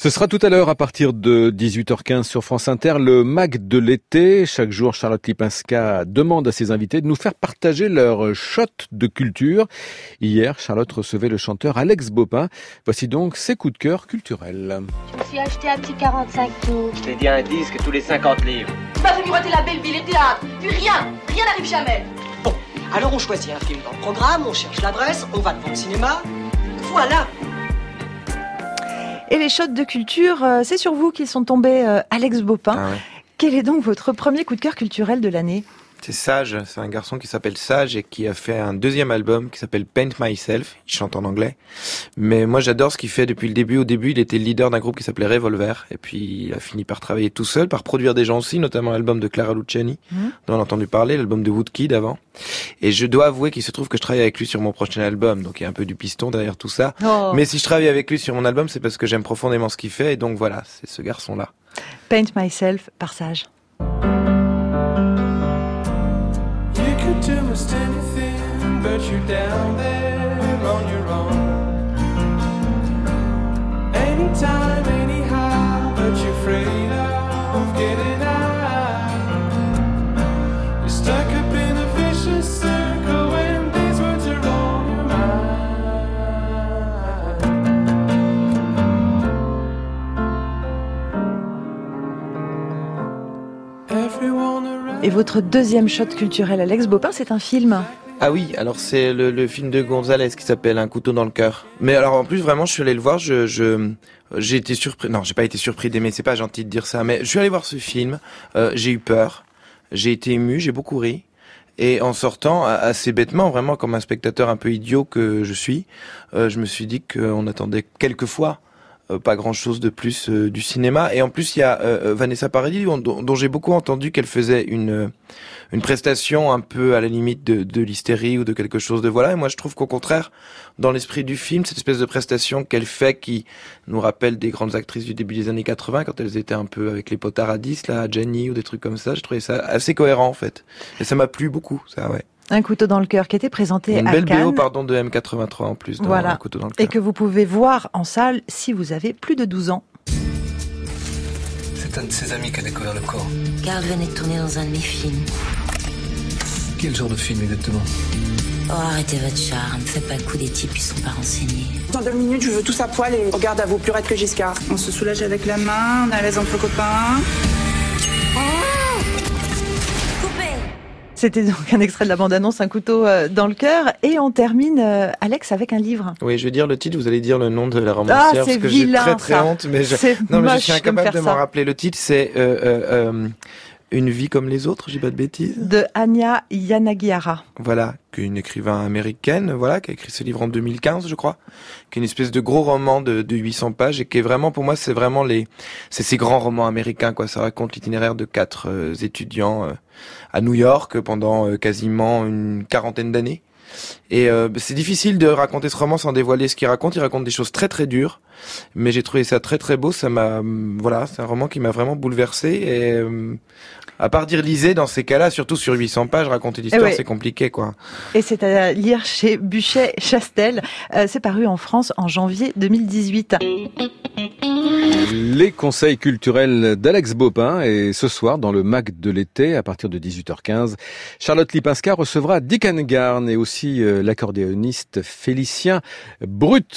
Ce sera tout à l'heure à partir de 18h15 sur France Inter, le MAC de l'été. Chaque jour, Charlotte Lipinska demande à ses invités de nous faire partager leur shot de culture. Hier, Charlotte recevait le chanteur Alex Bopin. Voici donc ses coups de cœur culturels. Je me suis acheté un petit 45 tours. Je t'ai dit un disque tous les 50 livres. Tu m'as fait miroiter la belle ville, les théâtres. Puis rien, rien n'arrive jamais. Bon, alors on choisit un film dans le programme, on cherche l'adresse, on va devant le cinéma. Voilà, et les shots de culture, euh, c'est sur vous qu'ils sont tombés, euh, Alex Bopin. Ah ouais. Quel est donc votre premier coup de cœur culturel de l'année? C'est Sage, c'est un garçon qui s'appelle Sage et qui a fait un deuxième album qui s'appelle Paint Myself. Il chante en anglais. Mais moi j'adore ce qu'il fait depuis le début. Au début il était le leader d'un groupe qui s'appelait Revolver. Et puis il a fini par travailler tout seul, par produire des gens aussi, notamment l'album de Clara Luciani, Mhm. dont on a entendu parler, l'album de Woodkid avant. Et je dois avouer qu'il se trouve que je travaille avec lui sur mon prochain album. Donc il y a un peu du piston derrière tout ça. Oh. Mais si je travaille avec lui sur mon album, c'est parce que j'aime profondément ce qu'il fait. Et donc voilà, c'est ce garçon-là. Paint Myself par Sage. Et votre deuxième shot culturel, Alex Bopin, c'est un film. Ah oui, alors c'est le, film de Gonzalez qui s'appelle Un couteau dans le cœur. Mais alors en plus vraiment, je suis allé le voir, je j'ai été surpris. Non, j'ai pas été surpris d'aimer, c'est pas gentil de dire ça, mais je suis allé voir ce film, euh, j'ai eu peur, j'ai été ému, j'ai beaucoup ri. Et en sortant, assez bêtement, vraiment comme un spectateur un peu idiot que je suis, euh, je me suis dit qu'on attendait quelquefois pas grand chose de plus euh, du cinéma. Et en plus, il y a euh, euh, Vanessa Paradis, dont, dont j'ai beaucoup entendu qu'elle faisait une, euh, une prestation un peu à la limite de, de l'hystérie ou de quelque chose de voilà. Et moi, je trouve qu'au contraire, dans l'esprit du film, cette espèce de prestation qu'elle fait qui nous rappelle des grandes actrices du début des années 80, quand elles étaient un peu avec les potaradis, là, Jenny ou des trucs comme ça, j'ai trouvé ça assez cohérent en fait. Et ça m'a plu beaucoup, ça, ouais. Un couteau dans le cœur qui était présenté Une à belle Cannes. BO, pardon, de M83 en plus, dans Voilà. Un couteau dans le Et cœur. que vous pouvez voir en salle si vous avez plus de 12 ans. C'est un de ses amis qui a découvert le corps. Carl venait de tourner dans un de mes films. Quel genre de film exactement? Oh, arrêtez votre charme. Faites pas le coup des types qui sont pas renseignés. Dans deux minutes, je veux tous à poil et regarde à vous plus raide que Giscard. On se soulage avec la main, on est à l'aise entre copains. C'était donc un extrait de la bande-annonce, un couteau euh, dans le cœur. Et on termine, euh, Alex, avec un livre. Oui, je vais dire le titre, vous allez dire le nom de la romancière, Ah, c'est parce que j'ai très très ça. honte, mais je, non, mais je suis incapable de m'en rappeler. Le titre, c'est euh, Une vie comme les autres, j'ai pas de bêtises. De Anya Yanagihara. Voilà, qu'une écrivain américaine, voilà, qui a écrit ce livre en 2015, je crois, qui est une espèce de gros roman de, de 800 pages et qui est vraiment, pour moi, c'est vraiment les, c'est ces grands romans américains, quoi. Ça raconte l'itinéraire de quatre euh, étudiants euh, à New York pendant euh, quasiment une quarantaine d'années. Et euh, c'est difficile de raconter ce roman sans dévoiler ce qu'il raconte. Il raconte des choses très très dures, mais j'ai trouvé ça très très beau. Ça m'a, hum, voilà, c'est un roman qui m'a vraiment bouleversé. Et euh, à part dire lisez dans ces cas-là, surtout sur 800 pages, raconter l'histoire, ouais. c'est compliqué, quoi. Et c'est à lire chez Buchet Chastel. Euh, c'est paru en France en janvier 2018. Les conseils culturels d'Alex Bopin et ce soir dans le MAC de l'été à partir de 18h15, Charlotte Lipinska recevra Dick Annegarn et aussi euh, l'accordéoniste Félicien Brut.